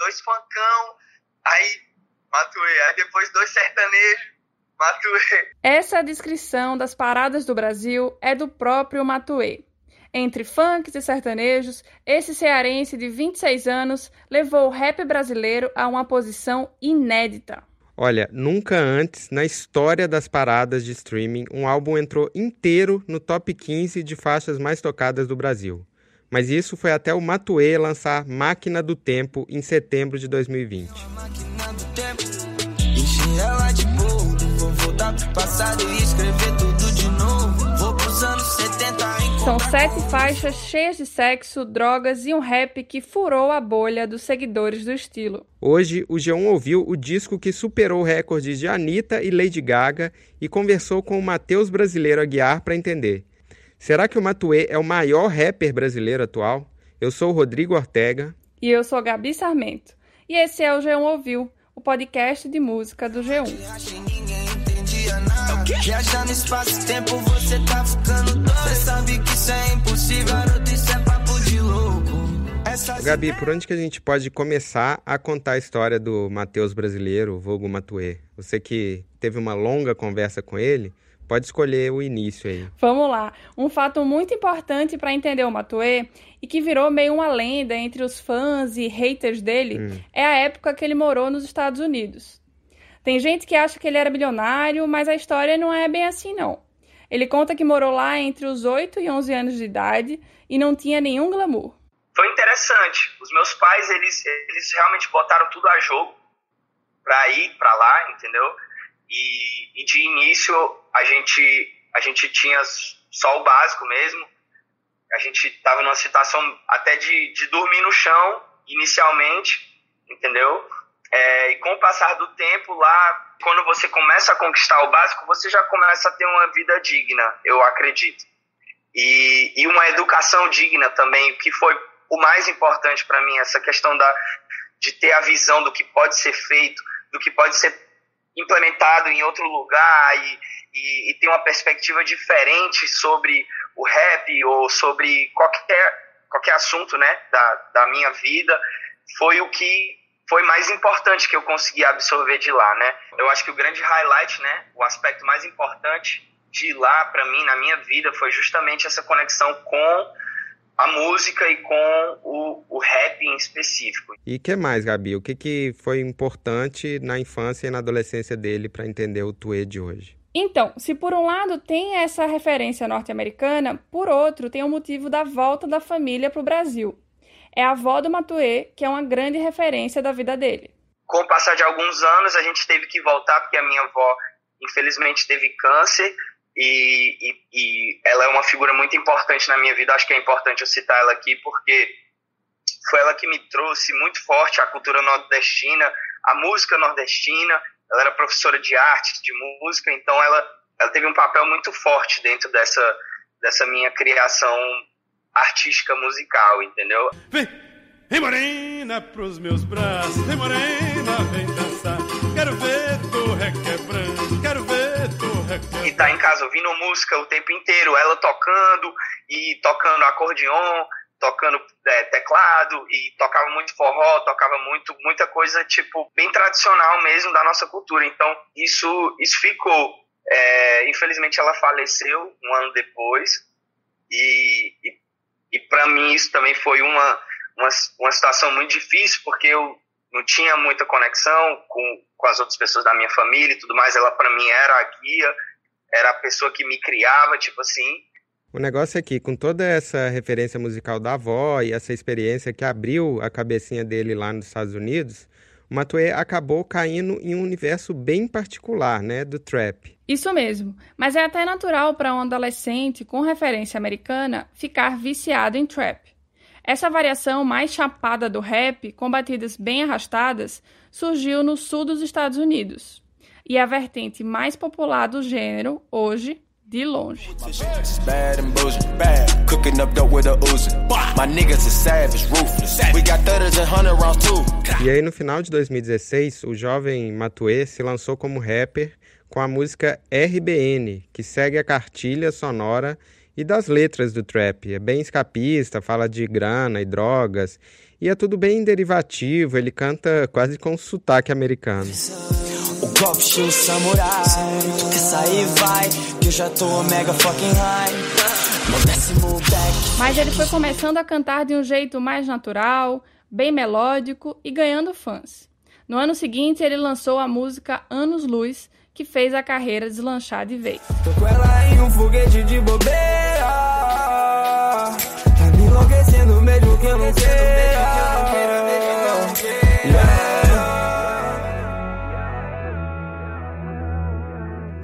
dois funkão, aí Matuê. Aí depois dois sertanejos, Matuê. Essa é descrição das paradas do Brasil é do próprio Matuê. Entre funks e sertanejos, esse cearense de 26 anos levou o rap brasileiro a uma posição inédita. Olha, nunca antes na história das paradas de streaming um álbum entrou inteiro no top 15 de faixas mais tocadas do Brasil. Mas isso foi até o Matuê lançar Máquina do Tempo em setembro de 2020. São sete faixas cheias de sexo, drogas e um rap que furou a bolha dos seguidores do estilo. Hoje, o G1 ouviu o disco que superou recordes de Anitta e Lady Gaga e conversou com o Matheus Brasileiro Aguiar para entender. Será que o Matuê é o maior rapper brasileiro atual? Eu sou o Rodrigo Ortega. E eu sou Gabi Sarmento. E esse é o G1 Ouviu, o podcast de música do G1. Viajar no espaço-tempo, você tá ficando doido. Você sabe que isso é impossível, garoto, isso é papo de louco. Gabi, por onde que a gente pode começar a contar a história do Matheus brasileiro, vulgo Matuê? Você que teve uma longa conversa com ele, Pode escolher o início aí. Vamos lá. Um fato muito importante para entender o Matuê e que virou meio uma lenda entre os fãs e haters dele hum. é a época que ele morou nos Estados Unidos. Tem gente que acha que ele era milionário, mas a história não é bem assim não. Ele conta que morou lá entre os 8 e 11 anos de idade e não tinha nenhum glamour. Foi interessante. Os meus pais, eles, eles realmente botaram tudo a jogo para ir para lá, entendeu? E, e de início a gente, a gente tinha só o básico mesmo. A gente estava numa situação até de, de dormir no chão, inicialmente, entendeu? É, e com o passar do tempo lá, quando você começa a conquistar o básico, você já começa a ter uma vida digna, eu acredito. E, e uma educação digna também, que foi o mais importante para mim, essa questão da, de ter a visão do que pode ser feito, do que pode ser implementado em outro lugar e, e, e tem uma perspectiva diferente sobre o rap ou sobre qualquer, qualquer assunto né, da, da minha vida, foi o que foi mais importante que eu consegui absorver de lá, né? Eu acho que o grande highlight, né, o aspecto mais importante de lá para mim na minha vida foi justamente essa conexão com a música e com o, o rap em específico. E que mais, Gabi? O que, que foi importante na infância e na adolescência dele para entender o Tuê de hoje? Então, se por um lado tem essa referência norte-americana, por outro tem o motivo da volta da família para o Brasil. É a avó do Matuê, que é uma grande referência da vida dele. Com o passar de alguns anos, a gente teve que voltar porque a minha avó, infelizmente, teve câncer e, e, e, ela é uma figura muito importante na minha vida. Acho que é importante eu citar ela aqui porque foi ela que me trouxe muito forte a cultura nordestina, a música nordestina. Ela era professora de arte, de música, então ela, ela teve um papel muito forte dentro dessa, dessa minha criação artística musical, entendeu? Vem, vem morena pros meus braços, vem morena, vem dançar. Quero ver tu requebrando, quero ver e tá em casa ouvindo música o tempo inteiro, ela tocando e tocando acordeon, tocando é, teclado e tocava muito forró, tocava muito muita coisa tipo bem tradicional mesmo da nossa cultura. Então isso isso ficou. É, infelizmente ela faleceu um ano depois e, e, e para mim isso também foi uma, uma uma situação muito difícil porque eu não tinha muita conexão com, com as outras pessoas da minha família e tudo mais. Ela, para mim, era a guia, era a pessoa que me criava, tipo assim. O negócio é que, com toda essa referência musical da avó e essa experiência que abriu a cabecinha dele lá nos Estados Unidos, o Matuê acabou caindo em um universo bem particular, né, do trap. Isso mesmo, mas é até natural para um adolescente com referência americana ficar viciado em trap. Essa variação mais chapada do rap, com batidas bem arrastadas, surgiu no sul dos Estados Unidos. E a vertente mais popular do gênero, hoje, de longe. E aí, no final de 2016, o jovem Matuê se lançou como rapper com a música RBN, que segue a cartilha sonora e das letras do trap. É bem escapista, fala de grana e drogas E é tudo bem derivativo, ele canta quase com sotaque americano. Golpe estilo samurai, quer sair vai, que eu já tô mega fucking high. Mas ele foi começando a cantar de um jeito mais natural, bem melódico e ganhando fãs. No ano seguinte, ele lançou a música Anos Luz, que fez a carreira deslanchar de vez. Tô com ela em um foguete de bobeira, tá me enlouquecendo mesmo que eu não queira.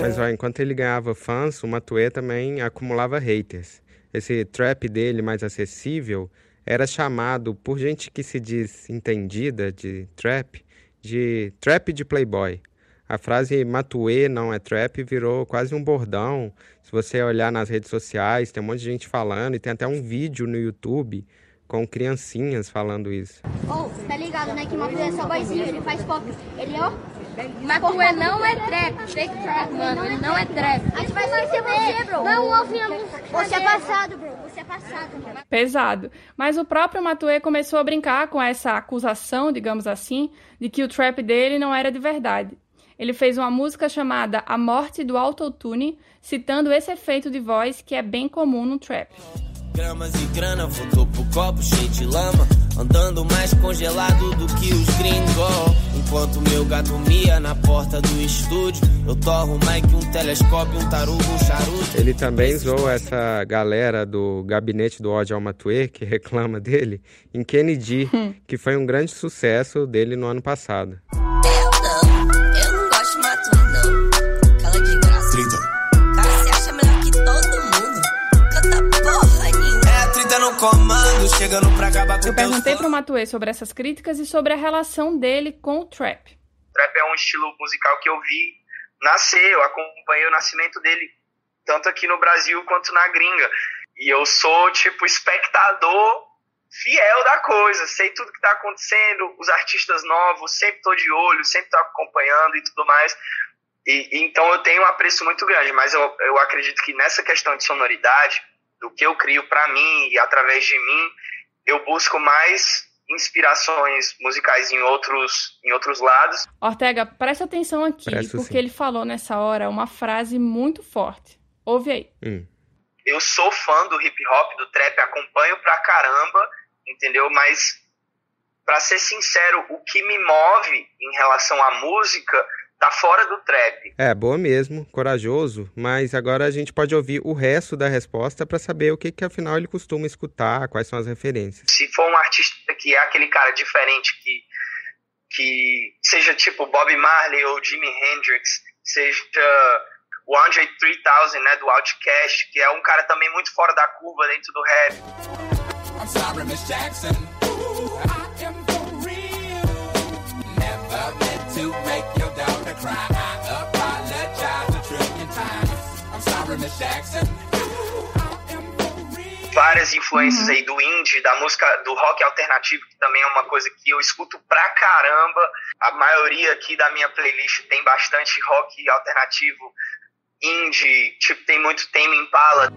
Mas ó, enquanto ele ganhava fãs, o Matue também acumulava haters. Esse trap dele mais acessível era chamado por gente que se diz entendida de trap de trap de playboy. A frase Matue não é trap virou quase um bordão. Se você olhar nas redes sociais, tem um monte de gente falando e tem até um vídeo no YouTube com criancinhas falando isso. Oh, tá ligado, né? Que Matue é só boizinho, ele faz pop. Ele, ó, Matue não é trap, fake trap, mano. Ele não é trap. A gente vai esquecer você, bro. Não ouvimos. Você é passado, bro. Você é passado. Pesado. Mas o próprio Matue começou a brincar com essa acusação, digamos assim, de que o trap dele não era de verdade. Ele fez uma música chamada A Morte do Autotune, citando esse efeito de voz que é bem comum no trap. Gramas e grana, voltou pro copo cheio de lama. Andando mais congelado do que os gringos. Enquanto meu gato mia na porta do estúdio, eu torro mais que um telescópio, um tarugo, um charuto. Ele também usou essa galera do gabinete do ódio ao Matue, que reclama dele, em Kennedy, hum. que foi um grande sucesso dele no ano passado. Chegando pra acabar com Eu perguntei pro Matue sobre essas críticas e sobre a relação dele com o trap. Trap é um estilo musical que eu vi nascer, eu acompanhei o nascimento dele, tanto aqui no Brasil quanto na gringa. E eu sou, tipo, espectador fiel da coisa, sei tudo que tá acontecendo, os artistas novos, sempre tô de olho, sempre tô acompanhando e tudo mais. E, então eu tenho um apreço muito grande, mas eu, eu acredito que nessa questão de sonoridade, do que eu crio para mim e através de mim, eu busco mais inspirações musicais em outros, em outros lados. Ortega, presta atenção aqui, Presto porque sim. ele falou nessa hora uma frase muito forte. Ouve aí. Hum. Eu sou fã do hip hop, do trap, acompanho pra caramba, entendeu? Mas, para ser sincero, o que me move em relação à música tá fora do trap. É, boa mesmo, corajoso, mas agora a gente pode ouvir o resto da resposta para saber o que que afinal ele costuma escutar, quais são as referências. Se for um artista que é aquele cara diferente que que seja tipo Bob Marley ou Jimi Hendrix, seja o Andre 3000, né, do Outkast, que é um cara também muito fora da curva dentro do rap. I'm sorry, Miss Jackson. Várias influências uhum. aí do indie, da música, do rock alternativo, que também é uma coisa que eu escuto pra caramba. A maioria aqui da minha playlist tem bastante rock alternativo, indie, tipo, tem muito Tame Impala.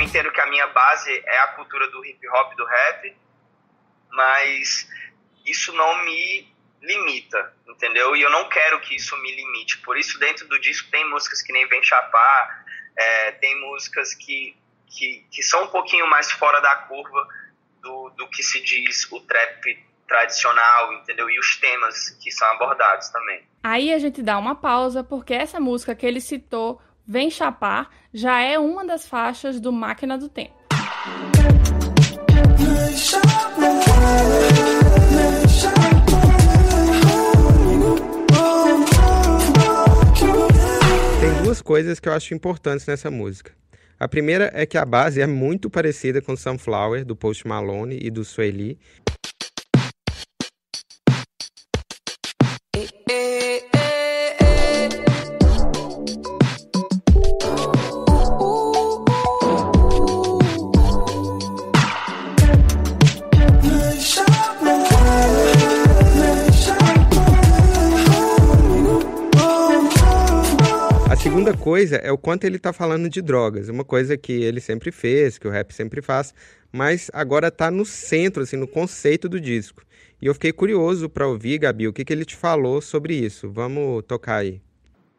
Entendo que a minha base é a cultura do hip hop, do rap, mas isso não me limita, entendeu? E eu não quero que isso me limite. Por isso, dentro do disco, tem músicas que nem Vem Chapar, é, tem músicas que, que, que são um pouquinho mais fora da curva do, do que se diz o trap tradicional, entendeu? E os temas que são abordados também. Aí a gente dá uma pausa, porque essa música que ele citou Vem Chapar já é uma das faixas do Máquina do Tempo. Tem duas coisas que eu acho importantes nessa música. A primeira é que a base é muito parecida com Sunflower, do Post Malone e do Sueli, outra coisa é o quanto ele tá falando de drogas. Uma coisa que ele sempre fez, que o rap sempre faz, mas agora tá no centro, assim, no conceito do disco. E eu fiquei curioso para ouvir, Gabi, o que, que ele te falou sobre isso. Vamos tocar aí.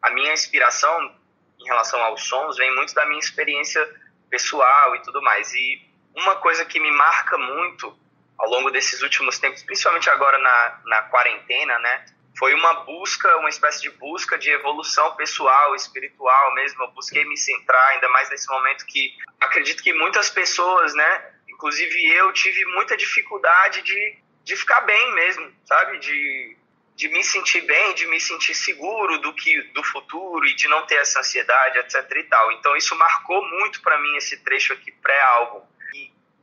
A minha inspiração em relação aos sons vem muito da minha experiência pessoal e tudo mais. E uma coisa que me marca muito ao longo desses últimos tempos, principalmente agora na, na quarentena, né? Foi uma busca, uma espécie de busca de evolução pessoal, espiritual mesmo. Eu busquei me centrar, ainda mais nesse momento que acredito que muitas pessoas, né? Inclusive eu tive muita dificuldade de, de ficar bem mesmo, sabe? De, de me sentir bem, de me sentir seguro do que do futuro e de não ter essa ansiedade, etc e tal. Então isso marcou muito para mim esse trecho aqui pré-álbum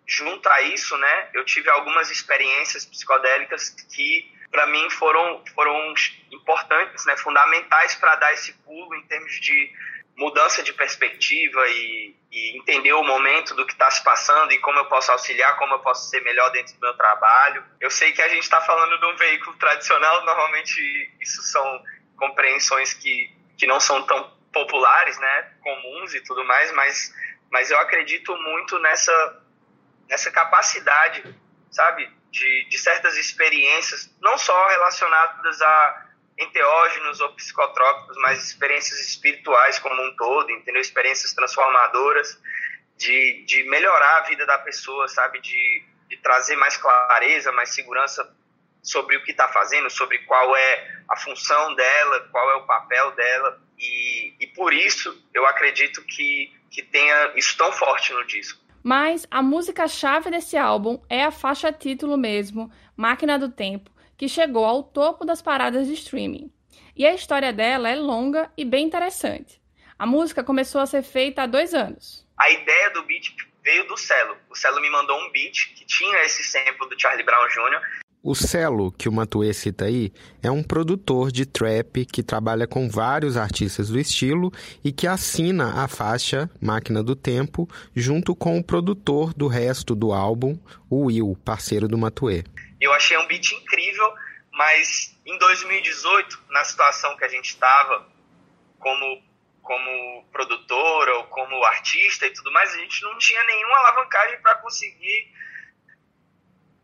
junto a isso, né, eu tive algumas experiências psicodélicas que para mim foram foram importantes, né, fundamentais para dar esse pulo em termos de mudança de perspectiva e, e entender o momento do que está se passando e como eu posso auxiliar, como eu posso ser melhor dentro do meu trabalho. Eu sei que a gente está falando de um veículo tradicional, normalmente isso são compreensões que, que não são tão populares, né, comuns e tudo mais, mas, mas eu acredito muito nessa nessa capacidade, sabe, de, de certas experiências, não só relacionadas a enteógenos ou psicotrópicos, mas experiências espirituais como um todo, entendeu? Experiências transformadoras, de, de melhorar a vida da pessoa, sabe? De, de trazer mais clareza, mais segurança sobre o que está fazendo, sobre qual é a função dela, qual é o papel dela. E, e por isso eu acredito que, que tenha isso tão forte no disco. Mas a música-chave desse álbum é a faixa título mesmo, Máquina do Tempo, que chegou ao topo das paradas de streaming. E a história dela é longa e bem interessante. A música começou a ser feita há dois anos. A ideia do beat veio do Celo. O Celo me mandou um beat que tinha esse sample do Charlie Brown Jr. O Celo, que o Matuê cita aí, é um produtor de trap que trabalha com vários artistas do estilo e que assina a faixa Máquina do Tempo junto com o produtor do resto do álbum, o Will, parceiro do Matuê. Eu achei um beat incrível, mas em 2018, na situação que a gente estava, como, como produtor ou como artista e tudo mais, a gente não tinha nenhuma alavancagem para conseguir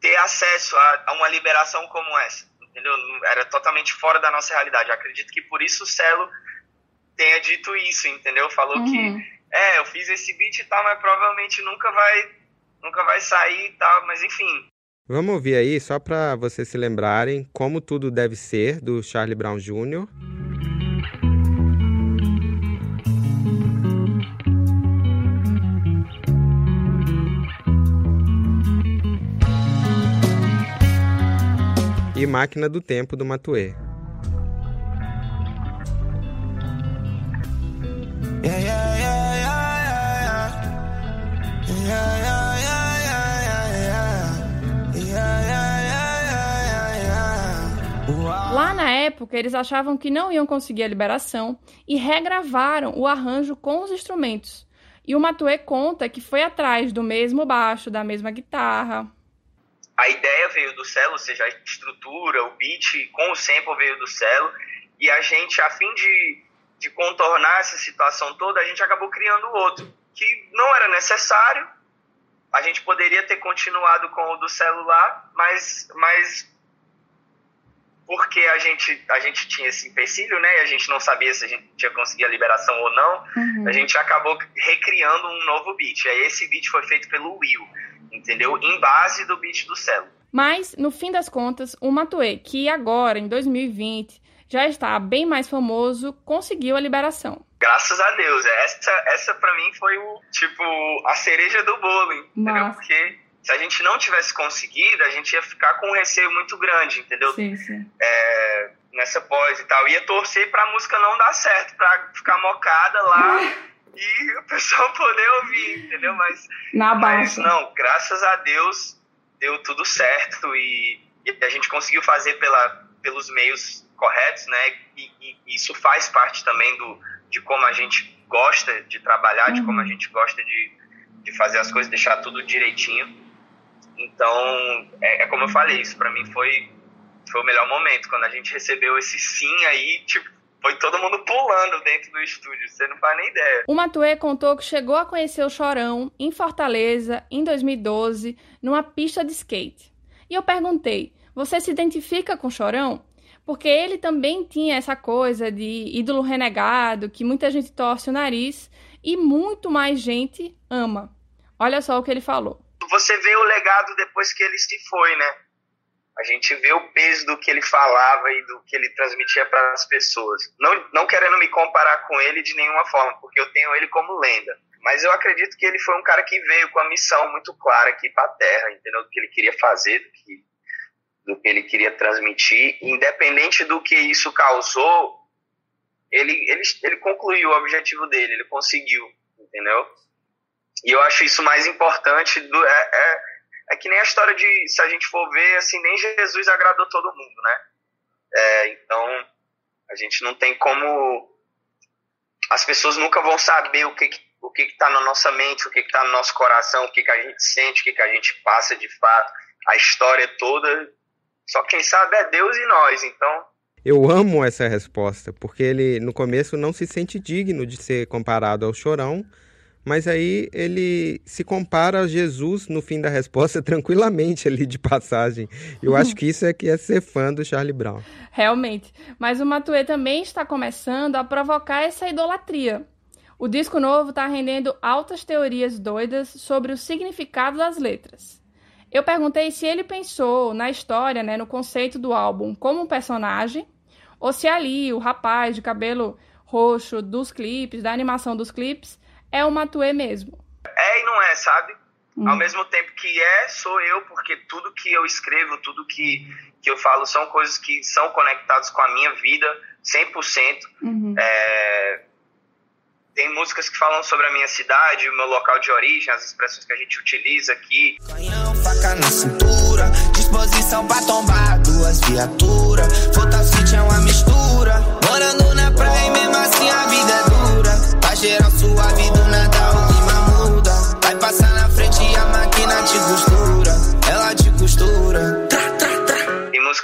ter acesso a, a, uma liberação como essa, entendeu? Era totalmente fora da nossa realidade. Eu acredito que por isso o Celo tenha dito isso, entendeu? Falou uhum. que, é, eu fiz esse beat e tal, mas provavelmente nunca vai, nunca vai sair e tal, mas enfim. Vamos ouvir aí, só para vocês se lembrarem, Como Tudo Deve Ser, do Charlie Brown Jr., e Máquina do Tempo do Matuê. Lá na época, eles achavam que não iam conseguir a liberação e regravaram o arranjo com os instrumentos. E o Matuê conta que foi atrás do mesmo baixo, da mesma guitarra, a ideia veio do Celo, ou seja, a estrutura, o beat com o sample veio do Celo, e a gente, a fim de, de contornar essa situação toda, a gente acabou criando outro, que não era necessário, a gente poderia ter continuado com o do celular, mas, mas porque a gente, a gente tinha esse empecilho, né, e a gente não sabia se a gente tinha conseguido a liberação ou não, uhum. a gente acabou recriando um novo beat. Aí esse beat foi feito pelo Will entendeu? Em base do beat do Celo. Mas, no fim das contas, o Matuê, que agora, em 2020, já está bem mais famoso, conseguiu a liberação. Graças a Deus. Essa, essa para mim foi o, tipo, a cereja do bolo, entendeu? Nossa. Porque se a gente não tivesse conseguido, a gente ia ficar com um receio muito grande, entendeu? Sim, sim. É, nessa pós e tal. Ia torcer pra música não dar certo, pra ficar mocada lá e o pessoal poder ouvir, entendeu? Mas, Na mas não, graças a Deus deu tudo certo e, e, a gente conseguiu fazer pela, pelos meios corretos, né? E, e, isso faz parte também do, de como a gente gosta de trabalhar, uhum. de como a uhum. gente gosta de, de fazer as coisas, deixar tudo direitinho. Então, é, é como eu falei, isso para mim foi, foi o melhor momento. Quando a gente recebeu esse sim aí, tipo, foi todo mundo pulando dentro do estúdio, você não faz nem ideia. O Matuê contou que chegou a conhecer o Chorão em Fortaleza em 2012, numa pista de skate. E eu perguntei: você se identifica com o Chorão? Porque ele também tinha essa coisa de ídolo renegado, que muita gente torce o nariz e muito mais gente ama. Olha só o que ele falou. Você vê o legado depois que ele se foi, né? A gente vê o peso do que ele falava e do que ele transmitia para as pessoas. Não, não querendo me comparar com ele de nenhuma forma, porque eu tenho ele como lenda. Mas eu acredito que ele foi um cara que veio com a missão muito clara aqui para a Terra, entendeu? Do que ele queria fazer, do que, do que ele queria transmitir. Independente do que isso causou, ele, ele, ele concluiu o objetivo dele, ele conseguiu, entendeu? E eu acho isso mais importante do, é, é é que nem a história de, se a gente for ver, assim, nem Jesus agradou todo mundo, né? É, então, a gente não tem como. As pessoas nunca vão saber o que o que está na nossa mente, o que está no nosso coração, o que, que a gente sente, o que, que a gente passa de fato, a história toda. Só quem sabe é Deus e nós, então. Eu amo essa resposta, porque ele no começo não se sente digno de ser comparado ao chorão, mas aí ele se compara a Jesus no fim da resposta tranquilamente ali de passagem. Eu acho que isso é que é ser fã do Charlie Brown. Realmente. Mas o Matue também está começando a provocar essa idolatria. O disco novo está rendendo altas teorias doidas sobre o significado das letras. Eu perguntei se ele pensou na história, né, no conceito do álbum como um personagem, ou se ali o rapaz de cabelo roxo dos clipes, da animação dos clipes, é o Matue mesmo. É e não é, sabe? Hum. Ao mesmo tempo que é, sou eu, porque tudo que eu escrevo, tudo que, que eu falo são coisas que são conectadas com a minha vida, 100%. Uhum. É, tem músicas que falam sobre a minha cidade, o meu local de origem, as expressões que a gente utiliza aqui. Canhão, faca na cintura, disposição pra tombar duas viaturas. City é uma mistura, morando na praia e mesmo assim a vida é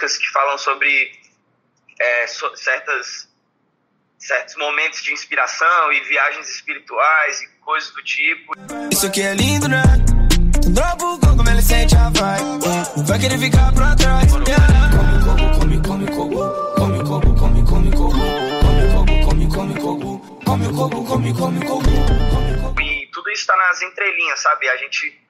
músicas que falam sobre é, so, certas certos momentos de inspiração e viagens espirituais e coisas do tipo. Isso aqui é lindo, né? Como ele sente a. Não vai querer ficar pra trás. Come come, come. Come come, come coco. Come coco, come, come coco. Come coco, come, come coco. E tudo isso tá nas entrelinhas, sabe? A gente.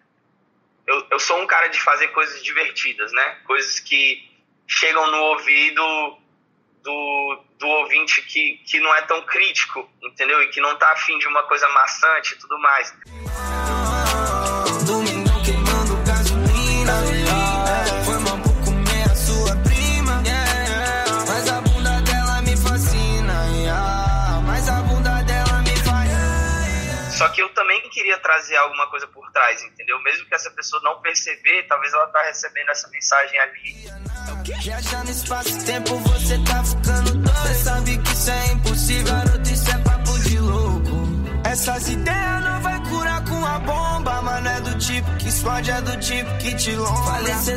Eu, eu sou um cara de fazer coisas divertidas, né? Coisas que chegam no ouvido do, do ouvinte que, que não é tão crítico, entendeu? E que não tá afim de uma coisa maçante e tudo mais. Que eu também queria trazer alguma coisa por trás, entendeu? Mesmo que essa pessoa não perceber, talvez ela tá recebendo essa mensagem ali Viajando espaço tempo, você tá ficando doido. Você sabe que isso é impossível, garoto, isso é papo de louco. Essas ideias não vai curar com a bomba, mano. É do tipo que explode, é do tipo que te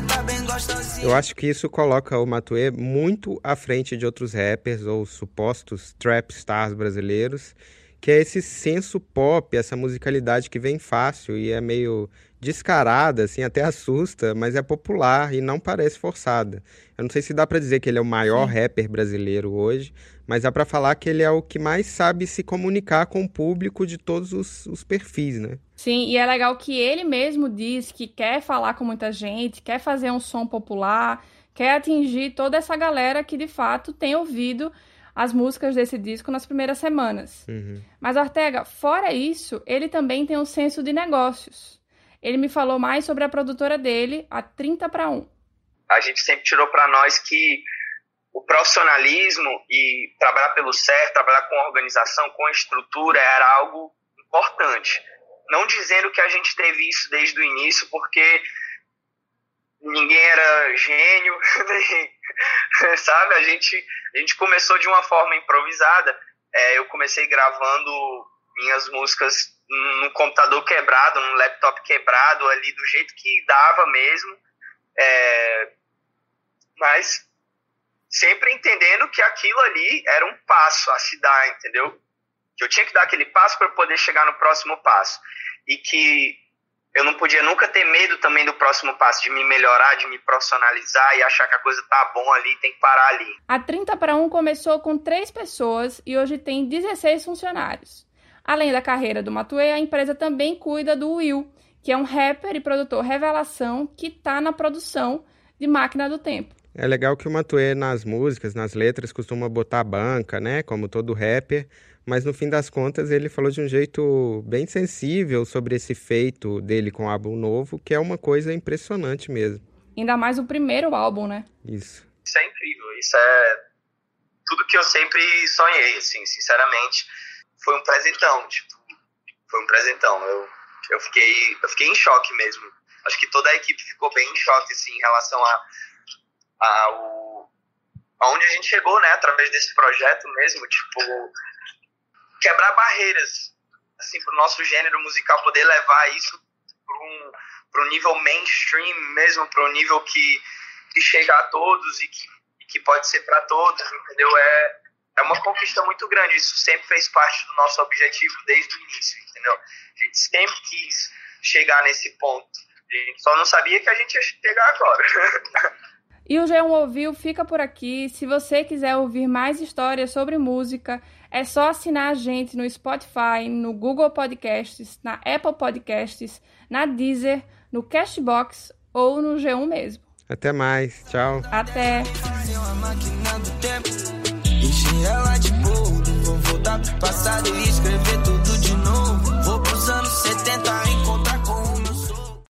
tá bem gostosinho. Eu acho que isso coloca o Matue muito à frente de outros rappers ou supostos trap stars brasileiros que é esse senso pop, essa musicalidade que vem fácil e é meio descarada, assim, até assusta, mas é popular e não parece forçada. Eu não sei se dá para dizer que ele é o maior Sim. rapper brasileiro hoje, mas dá para falar que ele é o que mais sabe se comunicar com o público de todos os, os perfis, né? Sim, e é legal que ele mesmo diz que quer falar com muita gente, quer fazer um som popular, quer atingir toda essa galera que de fato tem ouvido as músicas desse disco nas primeiras semanas. Uhum. Mas Ortega, fora isso, ele também tem um senso de negócios. Ele me falou mais sobre a produtora dele, a 30 para 1. A gente sempre tirou para nós que o profissionalismo e trabalhar pelo certo, trabalhar com organização, com estrutura, era algo importante. Não dizendo que a gente teve isso desde o início, porque ninguém era gênio, sabe? A gente, a gente começou de uma forma improvisada. É, eu comecei gravando minhas músicas num computador quebrado, num laptop quebrado ali, do jeito que dava mesmo. É, mas sempre entendendo que aquilo ali era um passo a se dar, entendeu? Que eu tinha que dar aquele passo para poder chegar no próximo passo. E que eu não podia nunca ter medo também do próximo passo, de me melhorar, de me profissionalizar e achar que a coisa tá bom ali, tem que parar ali. A 30 para 1 começou com três pessoas e hoje tem 16 funcionários. Além da carreira do Matue, a empresa também cuida do Will, que é um rapper e produtor revelação que está na produção de Máquina do Tempo. É legal que o Matue nas músicas, nas letras, costuma botar banca, né? Como todo rapper, mas no fim das contas ele falou de um jeito bem sensível sobre esse feito dele com o álbum novo, que é uma coisa impressionante mesmo. Ainda mais o primeiro álbum, né? Isso. Isso é incrível, isso é tudo que eu sempre sonhei, assim, sinceramente. Foi um presentão, tipo, foi um presentão. Eu, eu, fiquei, eu fiquei em choque mesmo. Acho que toda a equipe ficou bem em choque, assim, em relação a, ao aonde a gente chegou, né, através desse projeto mesmo, tipo, quebrar barreiras, assim, para o nosso gênero musical poder levar isso para um, nível mainstream mesmo, para um nível que, que chega a todos e que, e que pode ser para todos, entendeu? É, é uma conquista muito grande, isso sempre fez parte do nosso objetivo desde o início, entendeu? A gente sempre quis chegar nesse ponto, a gente só não sabia que a gente ia chegar agora. E o G1 Ouviu fica por aqui. Se você quiser ouvir mais histórias sobre música, é só assinar a gente no Spotify, no Google Podcasts, na Apple Podcasts, na Deezer, no Cashbox ou no G1 mesmo. Até mais. Tchau. Até. Vou voltar pro passado e escrever tudo